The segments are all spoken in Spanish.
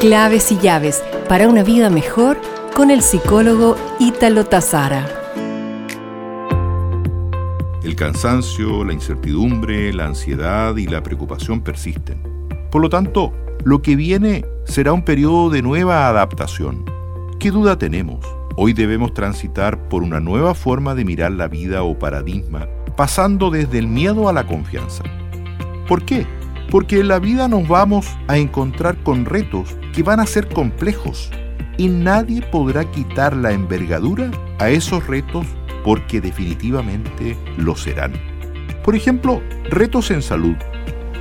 Claves y llaves para una vida mejor con el psicólogo Ítalo Tazara. El cansancio, la incertidumbre, la ansiedad y la preocupación persisten. Por lo tanto, lo que viene será un periodo de nueva adaptación. ¿Qué duda tenemos? Hoy debemos transitar por una nueva forma de mirar la vida o paradigma, pasando desde el miedo a la confianza. ¿Por qué? Porque en la vida nos vamos a encontrar con retos que van a ser complejos y nadie podrá quitar la envergadura a esos retos porque definitivamente lo serán. Por ejemplo, retos en salud,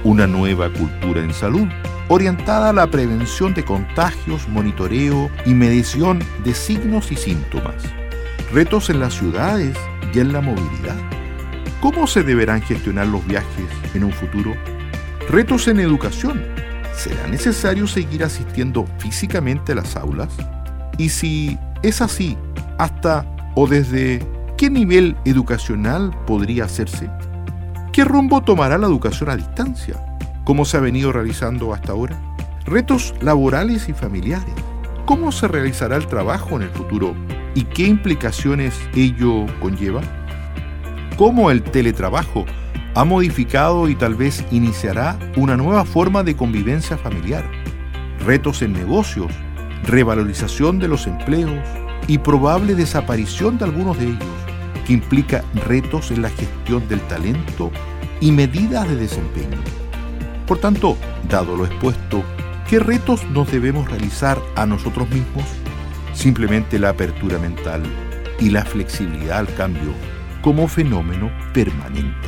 una nueva cultura en salud, orientada a la prevención de contagios, monitoreo y medición de signos y síntomas. Retos en las ciudades y en la movilidad. ¿Cómo se deberán gestionar los viajes en un futuro? Retos en educación. ¿Será necesario seguir asistiendo físicamente a las aulas? Y si es así, ¿hasta o desde qué nivel educacional podría hacerse? ¿Qué rumbo tomará la educación a distancia? ¿Cómo se ha venido realizando hasta ahora? Retos laborales y familiares. ¿Cómo se realizará el trabajo en el futuro y qué implicaciones ello conlleva? ¿Cómo el teletrabajo ha modificado y tal vez iniciará una nueva forma de convivencia familiar, retos en negocios, revalorización de los empleos y probable desaparición de algunos de ellos, que implica retos en la gestión del talento y medidas de desempeño. Por tanto, dado lo expuesto, ¿qué retos nos debemos realizar a nosotros mismos? Simplemente la apertura mental y la flexibilidad al cambio como fenómeno permanente.